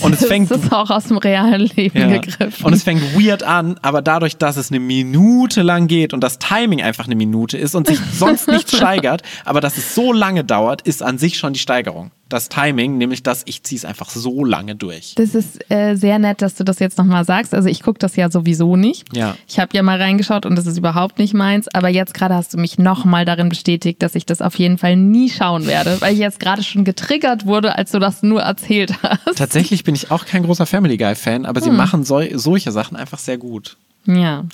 Und es fängt das ist auch aus dem realen Leben ja. gegriffen. Und es fängt weird an, aber dadurch, dass es eine Minute lang geht und das Timing einfach eine Minute ist und sich sonst nicht [LAUGHS] steigert, aber dass es so lange dauert, ist an sich schon die Steigerung das Timing, nämlich dass ich ziehe es einfach so lange durch. Das ist äh, sehr nett, dass du das jetzt nochmal sagst. Also ich gucke das ja sowieso nicht. Ja. Ich habe ja mal reingeschaut und das ist überhaupt nicht meins. Aber jetzt gerade hast du mich nochmal darin bestätigt, dass ich das auf jeden Fall nie schauen werde, weil ich jetzt gerade schon getriggert wurde, als du das nur erzählt hast. Tatsächlich bin ich auch kein großer Family Guy-Fan, aber sie Hm. machen sol solche Sachen einfach sehr gut. Ja.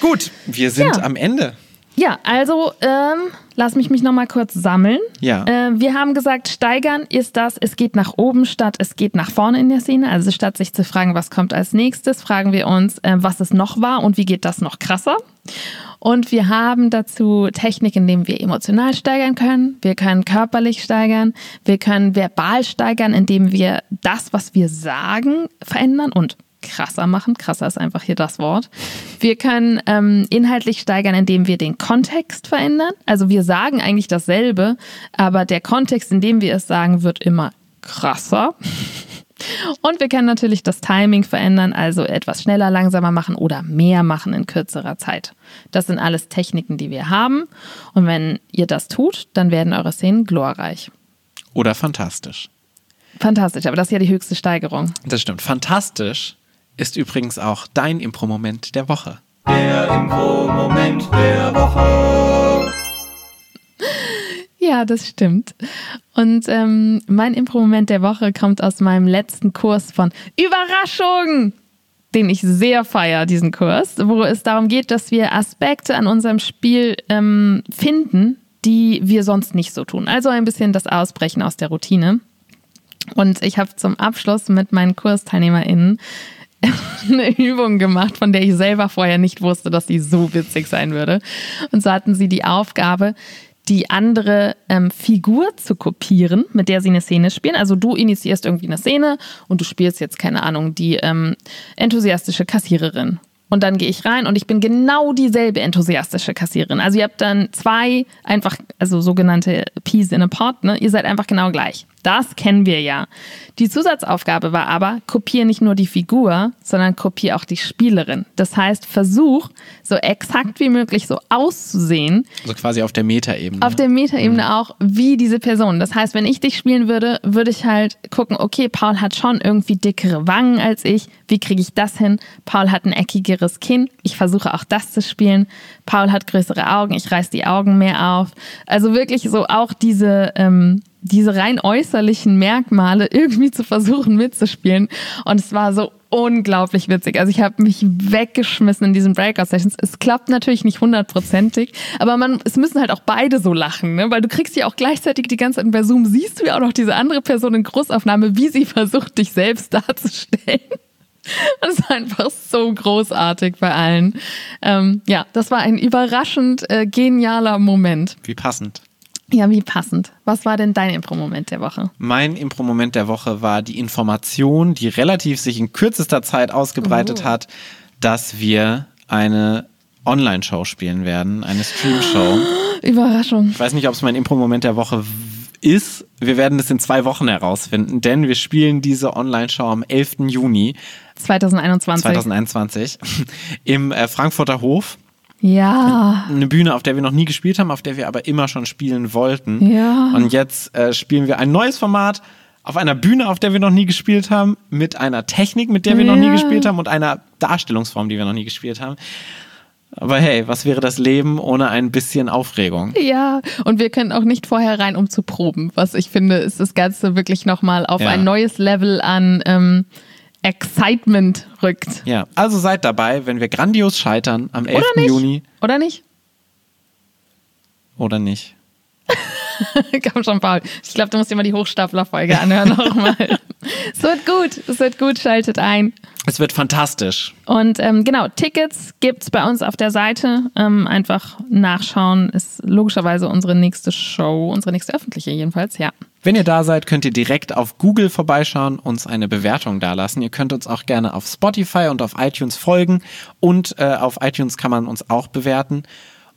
Gut, wir sind Ja. am Ende. Ja, also ähm, lass mich mich nochmal kurz sammeln. Ja. Äh, wir haben gesagt, steigern ist das, es geht nach oben statt es geht nach vorne in der Szene. Also statt sich zu fragen, was kommt als nächstes, fragen wir uns, äh, was es noch war und wie geht das noch krasser. Und wir haben dazu Technik, indem wir emotional steigern können. Wir können körperlich steigern. Wir können verbal steigern, indem wir das, was wir sagen, verändern und krasser machen. Krasser ist einfach hier das Wort. Wir können ähm, inhaltlich steigern, indem wir den Kontext verändern. Also wir sagen eigentlich dasselbe, aber der Kontext, in dem wir es sagen, wird immer krasser. [LAUGHS] Und wir können natürlich das Timing verändern, also etwas schneller, langsamer machen oder mehr machen in kürzerer Zeit. Das sind alles Techniken, die wir haben. Und wenn ihr das tut, dann werden eure Szenen glorreich. Oder fantastisch. Fantastisch, aber das ist ja die höchste Steigerung. Das stimmt. Fantastisch ist übrigens auch dein Impro-Moment der Woche. Der Impro-Moment der Woche. Ja, das stimmt. Und ähm, mein Impro-Moment der Woche kommt aus meinem letzten Kurs von Überraschung, den ich sehr feier, diesen Kurs, wo es darum geht, dass wir Aspekte an unserem Spiel ähm, finden, die wir sonst nicht so tun. Also ein bisschen das Ausbrechen aus der Routine. Und ich habe zum Abschluss mit meinen KursteilnehmerInnen [LAUGHS] eine Übung gemacht, von der ich selber vorher nicht wusste, dass sie so witzig sein würde. Und so hatten sie die Aufgabe, die andere ähm, Figur zu kopieren, mit der sie eine Szene spielen. Also du initiierst irgendwie eine Szene und du spielst jetzt, keine Ahnung, die ähm, enthusiastische Kassiererin. Und dann gehe ich rein und ich bin genau dieselbe enthusiastische Kassiererin. Also ihr habt dann zwei einfach, also sogenannte Peas in a Pot, ne? Ihr seid einfach genau gleich. Das kennen wir ja. Die Zusatzaufgabe war aber, kopiere nicht nur die Figur, sondern kopiere auch die Spielerin. Das heißt, versuch, so exakt wie möglich so auszusehen, Also quasi auf der Metaebene. auf der Metaebene auch wie diese Person. Das heißt, wenn ich dich spielen würde, würde ich halt gucken, okay, Paul hat schon irgendwie dickere Wangen als ich. Wie kriege ich das hin? Paul hat ein eckigeres Kinn. Ich versuche auch das zu spielen. Paul hat größere Augen. Ich reiß die Augen mehr auf. Also wirklich so auch diese, ähm, diese rein äußerlichen Merkmale irgendwie zu versuchen mitzuspielen. Und es war so unglaublich witzig. Also ich habe mich weggeschmissen in diesen Breakout-Sessions. Es klappt natürlich nicht hundertprozentig, aber man, es müssen halt auch beide so lachen, ne? weil du kriegst ja auch gleichzeitig die ganze Zeit bei Zoom, siehst du ja auch noch diese andere Person in Großaufnahme, wie sie [LAUGHS] versucht, dich selbst darzustellen. Das ist einfach so großartig bei allen. Ähm, ja, das war ein überraschend äh, genialer Moment. Wie passend. Ja, wie passend. Was war denn dein Impro-Moment der Woche? Mein Impro-Moment der Woche war die Information, die relativ sich in kürzester Zeit ausgebreitet Oh. hat, dass wir eine Online-Show spielen werden, eine Stream-Show. [GASPS] Überraschung. Ich weiß nicht, ob es mein Impro-Moment der Woche ist. Wir werden es in zwei Wochen herausfinden, denn wir spielen diese Online-Show am 11. Juni 2021. 2021 im äh, Frankfurter Hof. Ja. Eine Bühne, auf der wir noch nie gespielt haben, auf der wir aber immer schon spielen wollten. Ja. Und jetzt äh, spielen wir ein neues Format auf einer Bühne, auf der wir noch nie gespielt haben, mit einer Technik, mit der wir noch nie Ja. gespielt haben und einer Darstellungsform, die wir noch nie gespielt haben. Aber hey, was wäre das Leben ohne ein bisschen Aufregung? Ja, und wir können auch nicht vorher rein, um zu proben. Was ich finde, ist das Ganze wirklich nochmal auf Ja. ein neues Level an ähm, Excitement rückt. Ja, also seid dabei, wenn wir grandios scheitern am 11. Oder nicht? Juni Oder nicht? oder nicht. [LAUGHS] [LAUGHS] Komm schon, Paul. Ich glaube, du musst dir mal die Hochstapler-Folge anhören nochmal. es wird gut, es wird gut, schaltet ein. Es wird fantastisch. Und ähm, genau, Tickets gibt's bei uns auf der Seite. Ähm, einfach nachschauen. Ist logischerweise unsere nächste Show, unsere nächste öffentliche jedenfalls, ja. Wenn ihr da seid, könnt ihr direkt auf Google vorbeischauen, uns eine Bewertung dalassen. Ihr könnt uns auch gerne auf Spotify und auf iTunes folgen und äh, auf iTunes kann man uns auch bewerten.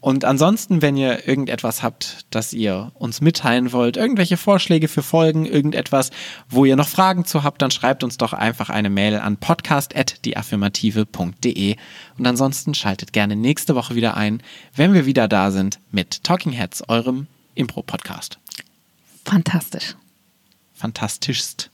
Und ansonsten, wenn ihr irgendetwas habt, das ihr uns mitteilen wollt, irgendwelche Vorschläge für Folgen, irgendetwas, wo ihr noch Fragen zu habt, dann schreibt uns doch einfach eine Mail an podcast.deaffirmative.de. Und ansonsten schaltet gerne nächste Woche wieder ein, wenn wir wieder da sind mit Talking Heads, eurem Impro-Podcast. Fantastisch. fantastischst.